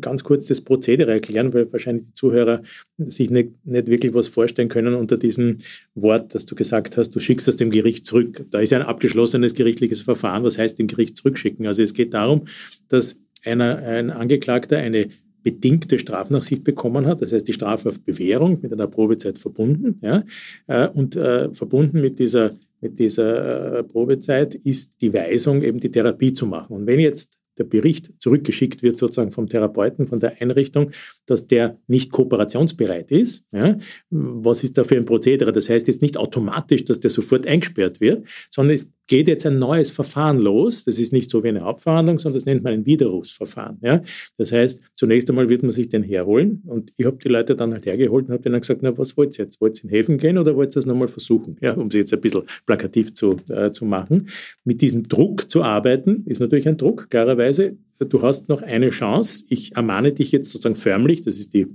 ganz kurz das Prozedere erklären, weil wahrscheinlich die Zuhörer sich nicht, nicht wirklich was vorstellen können unter diesem Wort, dass du gesagt hast, du schickst das dem Gericht zurück. Da ist ja ein abgeschlossenes gerichtliches Verfahren. Was heißt dem Gericht zurückschicken? Also es geht darum, dass einer, ein Angeklagter eine bedingte Strafnachsicht bekommen hat, das heißt die Strafe auf Bewährung mit einer Probezeit verbunden, ja, äh, und äh, verbunden mit dieser, mit dieser äh, Probezeit ist die Weisung, eben die Therapie zu machen. Und wenn jetzt der Bericht zurückgeschickt wird, sozusagen vom Therapeuten, von der Einrichtung, dass der nicht kooperationsbereit ist. Ja? Was ist da für ein Prozedere? Das heißt jetzt nicht automatisch, dass der sofort eingesperrt wird, sondern es geht jetzt ein neues Verfahren los. Das ist nicht so wie eine Hauptverhandlung, sondern das nennt man ein Widerrufsverfahren. Ja? Das heißt, zunächst einmal wird man sich den herholen und ich habe die Leute dann halt hergeholt und habe denen gesagt, na, was wollt ihr jetzt? Wollt ihr in Häfen gehen oder wollt ihr es nochmal versuchen? Ja, um es jetzt ein bisschen plakativ zu, äh, zu machen. Mit diesem Druck zu arbeiten, ist natürlich ein Druck, klarerweise. Du hast noch eine Chance. Ich ermahne dich jetzt sozusagen förmlich, das ist die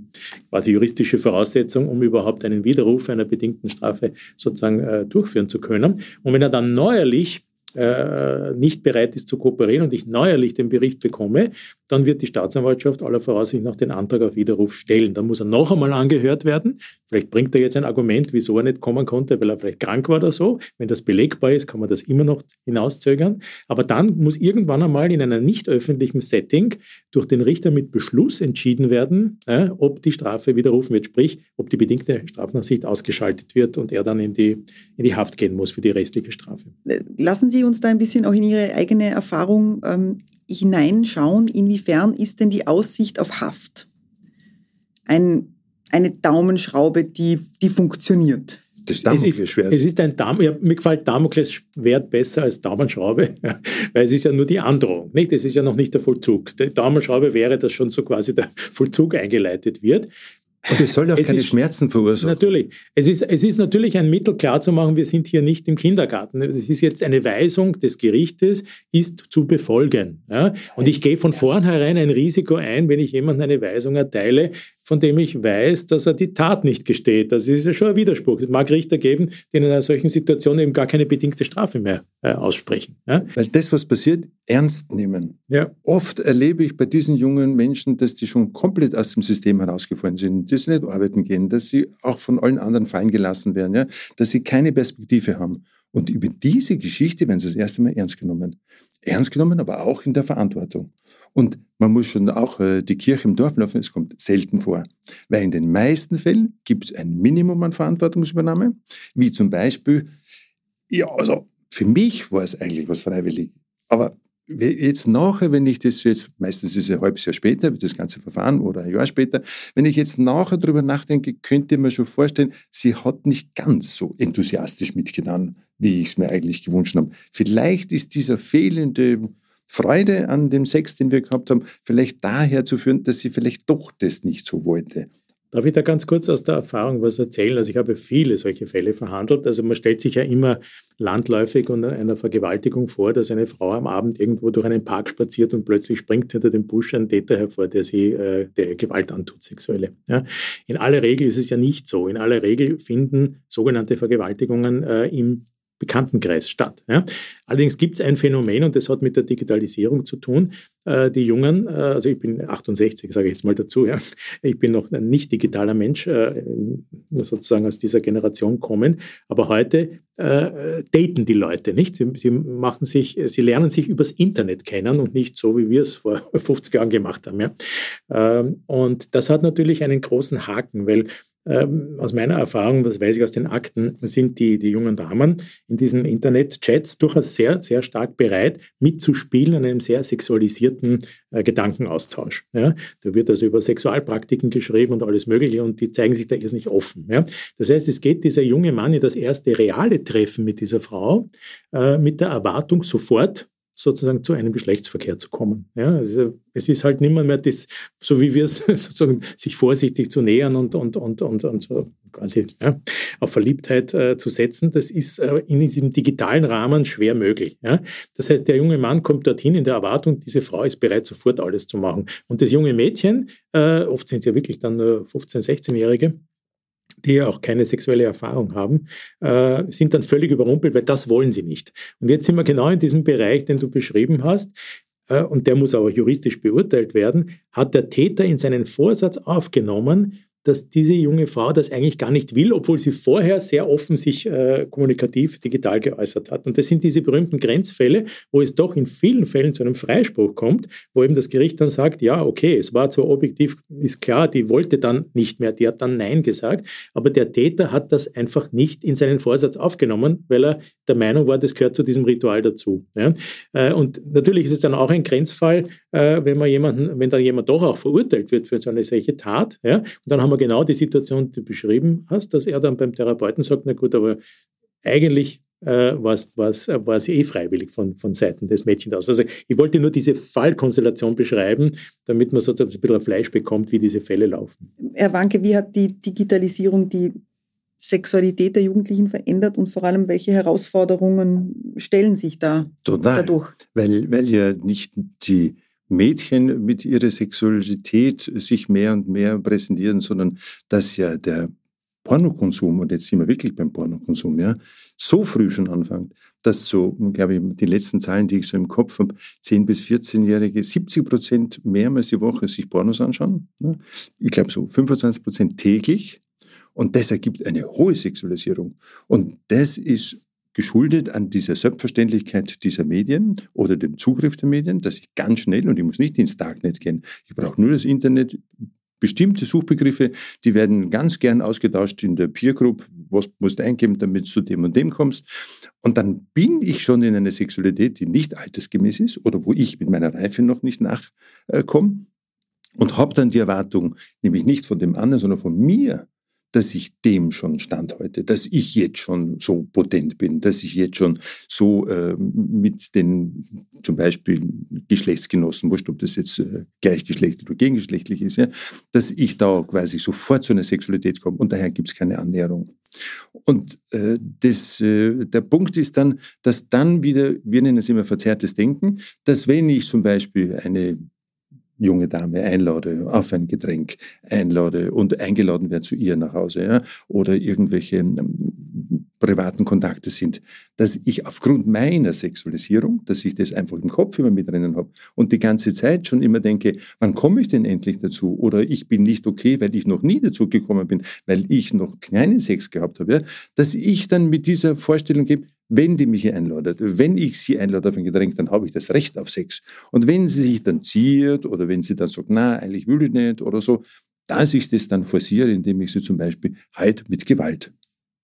quasi juristische Voraussetzung, um überhaupt einen Widerruf einer bedingten Strafe sozusagen äh, durchführen zu können. Und wenn er dann neuerlich äh, nicht bereit ist zu kooperieren und ich neuerlich den Bericht bekomme, dann wird die Staatsanwaltschaft aller Voraussicht nach den Antrag auf Widerruf stellen. Dann muss er noch einmal angehört werden. Vielleicht bringt er jetzt ein Argument, wieso er nicht kommen konnte, weil er vielleicht krank war oder so. Wenn das belegbar ist, kann man das immer noch hinauszögern. Aber dann muss irgendwann einmal in einem nicht öffentlichen Setting durch den Richter mit Beschluss entschieden werden, äh, ob die Strafe widerrufen wird, sprich, ob die bedingte Strafnachsicht ausgeschaltet wird und er dann in die, in die Haft gehen muss für die restliche Strafe. Lassen Sie uns da ein bisschen auch in Ihre eigene Erfahrung ähm, hineinschauen, inwiefern ist denn die Aussicht auf Haft ein, eine Daumenschraube, die, die funktioniert? Das Damoklesschwert. Es ist, es ist ein Dam ja, mir gefällt Damoklesschwert besser als Daumenschraube, <laughs> weil es ist ja nur die Androhung. Nicht? Das ist ja noch nicht der Vollzug. Die Daumenschraube wäre, dass schon so quasi der Vollzug eingeleitet wird. Und es soll auch es keine ist, Schmerzen verursachen. Natürlich. Es ist, es ist natürlich ein Mittel klarzumachen, wir sind hier nicht im Kindergarten. Es ist jetzt eine Weisung des Gerichtes, ist zu befolgen. Ja? Und ich gehe von vornherein ein Risiko ein, wenn ich jemandem eine Weisung erteile, von dem ich weiß, dass er die Tat nicht gesteht. Das ist ja schon ein Widerspruch. Es mag Richter geben, die in einer solchen Situation eben gar keine bedingte Strafe mehr äh, aussprechen. Ja? Weil das, was passiert, ernst nehmen. Ja. Oft erlebe ich bei diesen jungen Menschen, dass die schon komplett aus dem System herausgefallen sind, dass sie nicht arbeiten gehen, dass sie auch von allen anderen fallen gelassen werden, ja? dass sie keine Perspektive haben. Und über diese Geschichte werden sie das erste Mal ernst genommen. Ernst genommen, aber auch in der Verantwortung. Und man muss schon auch äh, die Kirche im Dorf laufen, es kommt selten vor. Weil in den meisten Fällen gibt es ein Minimum an Verantwortungsübernahme, wie zum Beispiel, ja, also für mich war es eigentlich was freiwillig. Aber jetzt nachher, wenn ich das jetzt, meistens ist es ein halbes Jahr später, das ganze Verfahren oder ein Jahr später, wenn ich jetzt nachher drüber nachdenke, könnte ich mir schon vorstellen, sie hat nicht ganz so enthusiastisch mitgetan, wie ich es mir eigentlich gewünscht habe. Vielleicht ist dieser fehlende Freude an dem Sex, den wir gehabt haben, vielleicht daher zu führen, dass sie vielleicht doch das nicht so wollte. Darf ich da ganz kurz aus der Erfahrung was erzählen? Also ich habe viele solche Fälle verhandelt. Also man stellt sich ja immer landläufig unter einer Vergewaltigung vor, dass eine Frau am Abend irgendwo durch einen Park spaziert und plötzlich springt hinter dem Busch ein Täter hervor, der sie äh, der Gewalt antut, sexuelle. Ja? In aller Regel ist es ja nicht so. In aller Regel finden sogenannte Vergewaltigungen äh, im Bekanntenkreis statt. Ja. Allerdings gibt es ein Phänomen und das hat mit der Digitalisierung zu tun. Äh, die Jungen, äh, also ich bin 68, sage ich jetzt mal dazu, ja. ich bin noch ein nicht digitaler Mensch, äh, sozusagen aus dieser Generation kommen, aber heute äh, daten die Leute nicht. Sie, sie, machen sich, sie lernen sich übers Internet kennen und nicht so, wie wir es vor 50 Jahren gemacht haben. Ja. Ähm, und das hat natürlich einen großen Haken, weil ähm, aus meiner Erfahrung, das weiß ich aus den Akten, sind die, die jungen Damen in diesen Internet-Chats durchaus sehr, sehr stark bereit, mitzuspielen an einem sehr sexualisierten äh, Gedankenaustausch. Ja? Da wird also über Sexualpraktiken geschrieben und alles Mögliche und die zeigen sich da nicht offen. Ja? Das heißt, es geht dieser junge Mann in das erste reale Treffen mit dieser Frau äh, mit der Erwartung, sofort sozusagen zu einem Geschlechtsverkehr zu kommen. Ja, also es ist halt nicht mehr das, so wie wir es <laughs> sozusagen sich vorsichtig zu nähern und, und, und, und, und so quasi ja, auf Verliebtheit äh, zu setzen. Das ist äh, in diesem digitalen Rahmen schwer möglich. Ja. Das heißt, der junge Mann kommt dorthin in der Erwartung, diese Frau ist bereit, sofort alles zu machen. Und das junge Mädchen, äh, oft sind es ja wirklich dann 15-, 16-Jährige, die ja auch keine sexuelle Erfahrung haben, äh, sind dann völlig überrumpelt, weil das wollen sie nicht. Und jetzt sind wir genau in diesem Bereich, den du beschrieben hast, äh, und der muss aber juristisch beurteilt werden, hat der Täter in seinen Vorsatz aufgenommen, dass diese junge Frau das eigentlich gar nicht will, obwohl sie vorher sehr offen sich äh, kommunikativ digital geäußert hat. Und das sind diese berühmten Grenzfälle, wo es doch in vielen Fällen zu einem Freispruch kommt, wo eben das Gericht dann sagt, ja, okay, es war zwar objektiv, ist klar, die wollte dann nicht mehr, die hat dann Nein gesagt, aber der Täter hat das einfach nicht in seinen Vorsatz aufgenommen, weil er der Meinung war, das gehört zu diesem Ritual dazu. Ja? Äh, und natürlich ist es dann auch ein Grenzfall, äh, wenn man jemanden, wenn dann jemand doch auch verurteilt wird für so eine solche Tat. Ja? Und dann haben wir genau die Situation, die du beschrieben hast, dass er dann beim Therapeuten sagt, na gut, aber eigentlich äh, war es eh freiwillig von, von Seiten des Mädchens aus. Also ich wollte nur diese Fallkonstellation beschreiben, damit man sozusagen ein bisschen Fleisch bekommt, wie diese Fälle laufen. Herr Wanke, wie hat die Digitalisierung die Sexualität der Jugendlichen verändert und vor allem, welche Herausforderungen stellen sich da Total, dadurch? Weil, weil ja nicht die Mädchen mit ihrer Sexualität sich mehr und mehr präsentieren, sondern dass ja der Pornokonsum, und jetzt sind wir wirklich beim Pornokonsum, ja, so früh schon anfängt, dass so, glaube ich, die letzten Zahlen, die ich so im Kopf habe, 10- bis 14-Jährige 70 Prozent mehrmals die Woche sich Pornos anschauen. Ne? Ich glaube so 25 Prozent täglich. Und das ergibt eine hohe Sexualisierung. Und das ist geschuldet an dieser Selbstverständlichkeit dieser Medien oder dem Zugriff der Medien, dass ich ganz schnell, und ich muss nicht ins Darknet gehen, ich brauche nur das Internet, bestimmte Suchbegriffe, die werden ganz gern ausgetauscht in der Peer Group, was musst du eingeben, damit du zu dem und dem kommst. Und dann bin ich schon in einer Sexualität, die nicht altersgemäß ist oder wo ich mit meiner Reife noch nicht nachkomme und habe dann die Erwartung, nämlich nicht von dem anderen, sondern von mir, dass ich dem schon standhalte, dass ich jetzt schon so potent bin, dass ich jetzt schon so äh, mit den zum Beispiel Geschlechtsgenossen, wurscht, ob das jetzt äh, gleichgeschlechtlich oder gegengeschlechtlich ist, ja, dass ich da quasi sofort zu einer Sexualität komme und daher gibt es keine Annäherung. Und äh, das, äh, der Punkt ist dann, dass dann wieder, wir nennen es immer verzerrtes Denken, dass wenn ich zum Beispiel eine junge Dame einlade, auf ein Getränk einlade und eingeladen werde zu ihr nach Hause, ja, oder irgendwelche ähm, privaten Kontakte sind, dass ich aufgrund meiner Sexualisierung, dass ich das einfach im Kopf immer mit drinnen habe und die ganze Zeit schon immer denke, wann komme ich denn endlich dazu? Oder ich bin nicht okay, weil ich noch nie dazu gekommen bin, weil ich noch keinen Sex gehabt habe, ja, dass ich dann mit dieser Vorstellung gebe, wenn die mich einladet, wenn ich sie einlade auf ein Getränk, dann habe ich das Recht auf Sex. Und wenn sie sich dann ziert oder wenn sie dann sagt, na, eigentlich will ich nicht oder so, dass ich das dann forciere, indem ich sie zum Beispiel halt mit Gewalt.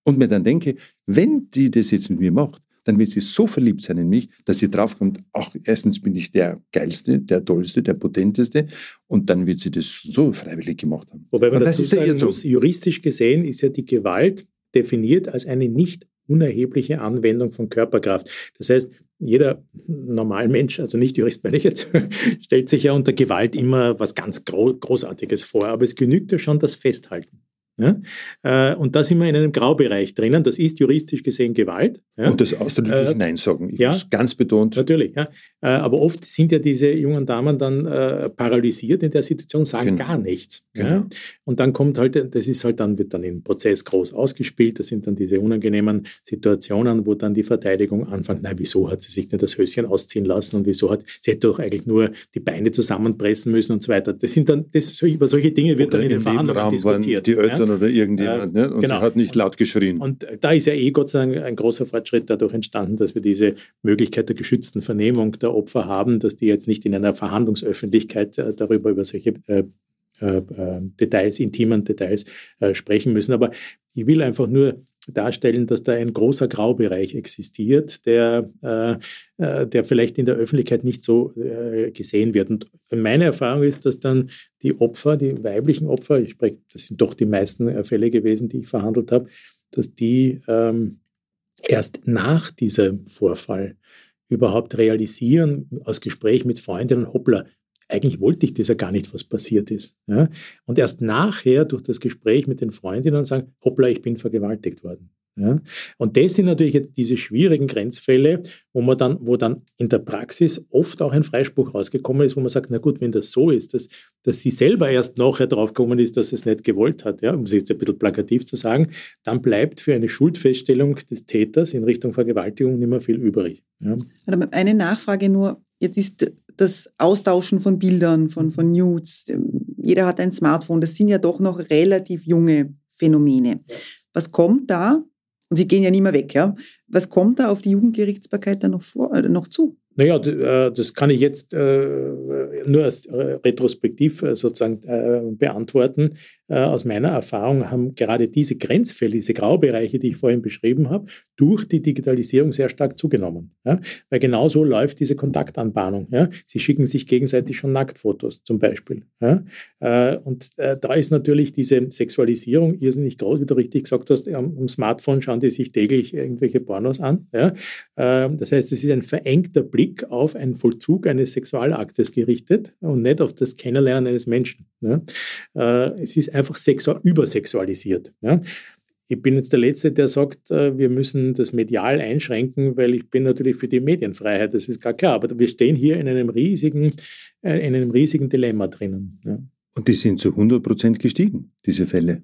Und mir dann denke, wenn die das jetzt mit mir macht, dann wird sie so verliebt sein in mich, dass sie draufkommt, ach, erstens bin ich der Geilste, der Tollste, der Potenteste und dann wird sie das so freiwillig gemacht haben. Wobei man und das ist sagen muss, juristisch gesehen ist ja die Gewalt definiert als eine nicht unerhebliche Anwendung von Körperkraft. Das heißt, jeder Normalmensch, also nicht Jurist, weil ich jetzt, <laughs> stellt sich ja unter Gewalt immer was ganz Großartiges vor, aber es genügt ja schon das Festhalten. Ja? Äh, und da sind wir in einem Graubereich drinnen. Das ist juristisch gesehen Gewalt. Ja? Und das ausdrückliche äh, Nein sagen. Ich ja, ganz betont. Natürlich. Ja. Äh, aber oft sind ja diese jungen Damen dann äh, paralysiert in der Situation, sagen genau. gar nichts. Genau. Und dann kommt halt, das ist halt dann, wird dann im Prozess groß ausgespielt. Das sind dann diese unangenehmen Situationen, wo dann die Verteidigung anfängt, na, wieso hat sie sich denn das Höschen ausziehen lassen und wieso hat, sie hätte doch eigentlich nur die Beine zusammenpressen müssen und so weiter. Das sind dann, das, über solche Dinge wird Oder dann in den Verhandlungen diskutiert. Die Eltern Eltern oder irgendjemand. Äh, und genau. sie hat nicht laut geschrien. Und da ist ja eh Gott sei Dank ein großer Fortschritt dadurch entstanden, dass wir diese Möglichkeit der geschützten Vernehmung der Opfer haben, dass die jetzt nicht in einer Verhandlungsöffentlichkeit äh, darüber über solche äh, Details, intimen Details äh, sprechen müssen. Aber ich will einfach nur darstellen, dass da ein großer Graubereich existiert, der, äh, äh, der vielleicht in der Öffentlichkeit nicht so äh, gesehen wird. Und meine Erfahrung ist, dass dann die Opfer, die weiblichen Opfer, ich spreche, das sind doch die meisten äh, Fälle gewesen, die ich verhandelt habe, dass die ähm, erst nach diesem Vorfall überhaupt realisieren, aus Gespräch mit Freundinnen, hoppla, eigentlich wollte ich das ja gar nicht, was passiert ist. Ja? Und erst nachher durch das Gespräch mit den Freundinnen sagen, hoppla, ich bin vergewaltigt worden. Ja? Und das sind natürlich jetzt diese schwierigen Grenzfälle, wo man dann, wo dann in der Praxis oft auch ein Freispruch rausgekommen ist, wo man sagt, na gut, wenn das so ist, dass, dass sie selber erst nachher draufgekommen ist, dass es nicht gewollt hat, ja, um es jetzt ein bisschen plakativ zu sagen, dann bleibt für eine Schuldfeststellung des Täters in Richtung Vergewaltigung nicht mehr viel übrig. Ja? Eine Nachfrage nur, jetzt ist das Austauschen von Bildern, von, von Nudes, jeder hat ein Smartphone, das sind ja doch noch relativ junge Phänomene. Was kommt da? Und sie gehen ja nicht mehr weg, ja. Was kommt da auf die Jugendgerichtsbarkeit dann noch, vor, äh, noch zu? Naja, äh, das kann ich jetzt äh, nur als retrospektiv sozusagen beantworten. Aus meiner Erfahrung haben gerade diese Grenzfälle, diese Graubereiche, die ich vorhin beschrieben habe, durch die Digitalisierung sehr stark zugenommen. Weil genau so läuft diese Kontaktanbahnung. Sie schicken sich gegenseitig schon Nacktfotos zum Beispiel. Und da ist natürlich diese Sexualisierung irrsinnig groß, wie du richtig gesagt hast, am Smartphone schauen die sich täglich irgendwelche Pornos an. Das heißt, es ist ein verengter Blick Blick auf einen Vollzug eines Sexualaktes gerichtet und nicht auf das Kennenlernen eines Menschen. Ja. Äh, es ist einfach übersexualisiert. Ja. Ich bin jetzt der Letzte, der sagt, äh, wir müssen das medial einschränken, weil ich bin natürlich für die Medienfreiheit, das ist gar klar. Aber wir stehen hier in einem riesigen, äh, in einem riesigen Dilemma drinnen. Ja. Und die sind zu 100 Prozent gestiegen, diese Fälle.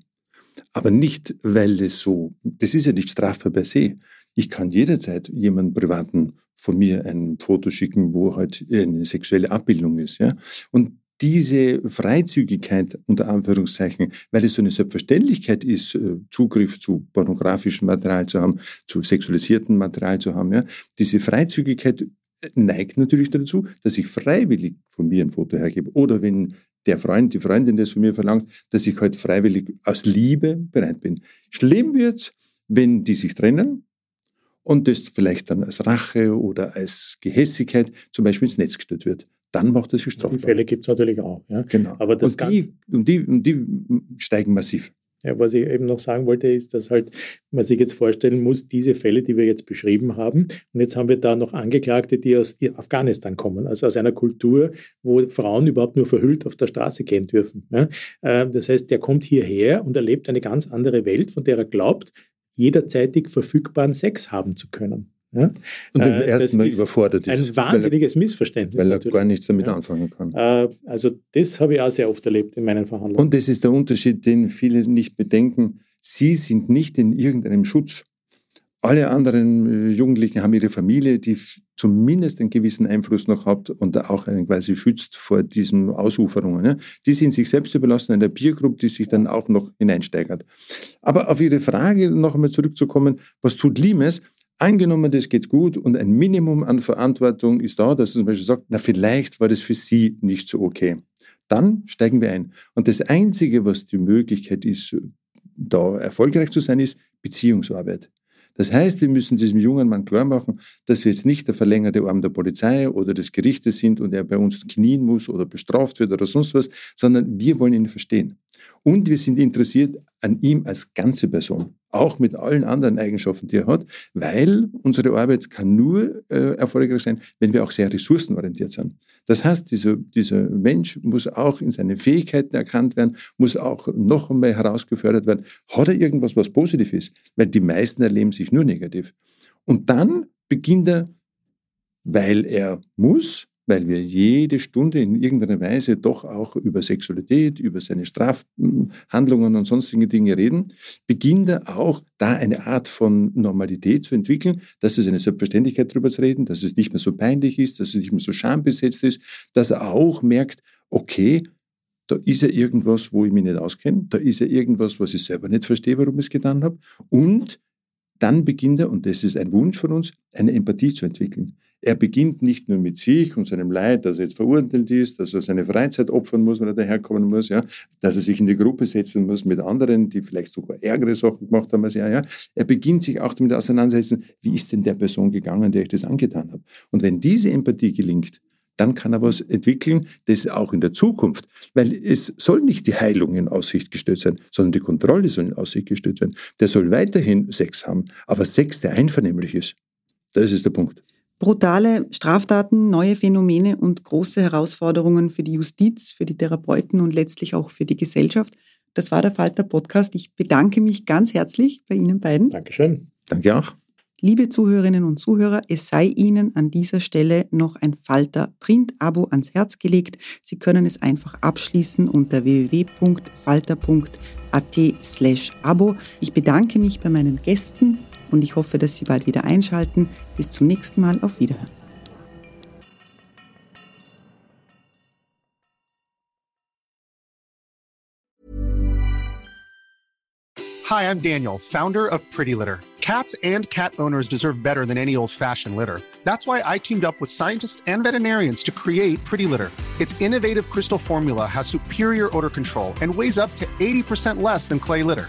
Aber nicht, weil es so, das ist ja nicht strafbar per se. Ich kann jederzeit jemanden privaten von mir ein Foto schicken, wo halt eine sexuelle Abbildung ist. Ja? Und diese Freizügigkeit unter Anführungszeichen, weil es so eine Selbstverständlichkeit ist, äh, Zugriff zu pornografischem Material zu haben, zu sexualisiertem Material zu haben, ja, diese Freizügigkeit neigt natürlich dazu, dass ich freiwillig von mir ein Foto hergebe. Oder wenn der Freund, die Freundin das von mir verlangt, dass ich halt freiwillig aus Liebe bereit bin. Schlimm wird's, wenn die sich trennen, und das vielleicht dann als Rache oder als Gehässigkeit zum Beispiel ins Netz gestellt wird. Dann macht das sich strafbar. Die Fälle gibt es natürlich auch. Ja. Genau. Aber das und, die, und, die, und die steigen massiv. Ja, was ich eben noch sagen wollte, ist, dass halt man sich jetzt vorstellen muss, diese Fälle, die wir jetzt beschrieben haben, und jetzt haben wir da noch Angeklagte, die aus Afghanistan kommen, also aus einer Kultur, wo Frauen überhaupt nur verhüllt auf der Straße gehen dürfen. Äh, das heißt, der kommt hierher und erlebt eine ganz andere Welt, von der er glaubt, jederzeitig verfügbaren Sex haben zu können. Ja? Und beim äh, ersten Mal überfordert ist. Ein wahnsinniges weil er, Missverständnis. Weil er natürlich. gar nichts damit ja. anfangen kann. Äh, also das habe ich auch sehr oft erlebt in meinen Verhandlungen. Und das ist der Unterschied, den viele nicht bedenken. Sie sind nicht in irgendeinem Schutz. Alle anderen äh, Jugendlichen haben ihre Familie, die zumindest einen gewissen Einfluss noch hat und auch einen quasi schützt vor diesen Ausuferungen. Ne? Die sind sich selbst überlassen, in der Peergroup, die sich dann auch noch hineinsteigert. Aber auf Ihre Frage noch einmal zurückzukommen, was tut Limes? Angenommen, das geht gut und ein Minimum an Verantwortung ist da, dass er zum Beispiel sagt, na vielleicht war das für Sie nicht so okay. Dann steigen wir ein. Und das Einzige, was die Möglichkeit ist, da erfolgreich zu sein, ist Beziehungsarbeit. Das heißt, wir müssen diesem jungen Mann klar machen, dass wir jetzt nicht der verlängerte Arm der Polizei oder des Gerichtes sind und er bei uns knien muss oder bestraft wird oder sonst was, sondern wir wollen ihn verstehen. Und wir sind interessiert an ihm als ganze Person, auch mit allen anderen Eigenschaften, die er hat, weil unsere Arbeit kann nur äh, erfolgreich sein, wenn wir auch sehr ressourcenorientiert sind. Das heißt, dieser, dieser Mensch muss auch in seinen Fähigkeiten erkannt werden, muss auch noch einmal herausgefördert werden. Hat er irgendwas, was positiv ist? Weil die meisten erleben sich nur negativ. Und dann beginnt er, weil er muss, weil wir jede Stunde in irgendeiner Weise doch auch über Sexualität, über seine Strafhandlungen und sonstige Dinge reden, beginnt er auch da eine Art von Normalität zu entwickeln, dass es eine Selbstverständlichkeit darüber zu reden, dass es nicht mehr so peinlich ist, dass es nicht mehr so schambesetzt ist, dass er auch merkt, okay, da ist ja irgendwas, wo ich mich nicht auskenne, da ist ja irgendwas, was ich selber nicht verstehe, warum ich es getan habe und dann beginnt er, und das ist ein Wunsch von uns, eine Empathie zu entwickeln. Er beginnt nicht nur mit sich und seinem Leid, dass er jetzt verurteilt ist, dass er seine Freizeit opfern muss, wenn er daherkommen muss, ja, dass er sich in die Gruppe setzen muss mit anderen, die vielleicht sogar ärgere Sachen gemacht haben als er. Ja. Er beginnt sich auch damit auseinandersetzen, wie ist denn der Person gegangen, der ich das angetan habe. Und wenn diese Empathie gelingt, dann kann er was entwickeln, das auch in der Zukunft, weil es soll nicht die Heilung in Aussicht gestellt sein, sondern die Kontrolle soll in Aussicht gestellt werden. Der soll weiterhin Sex haben, aber Sex, der einvernehmlich ist. Das ist der Punkt. Brutale Straftaten, neue Phänomene und große Herausforderungen für die Justiz, für die Therapeuten und letztlich auch für die Gesellschaft. Das war der Falter Podcast. Ich bedanke mich ganz herzlich bei Ihnen beiden. Dankeschön. Danke auch. Liebe Zuhörerinnen und Zuhörer, es sei Ihnen an dieser Stelle noch ein Falter Print-Abo ans Herz gelegt. Sie können es einfach abschließen unter www.falter.at slash Abo. Ich bedanke mich bei meinen Gästen und ich hoffe, dass Sie bald wieder einschalten. Bis zum nächsten Mal. Auf Wiederhören. Hi, I'm Daniel, founder of Pretty Litter. Cats and cat owners deserve better than any old-fashioned litter. That's why I teamed up with scientists and veterinarians to create Pretty Litter. Its innovative crystal formula has superior odor control and weighs up to 80% less than clay litter.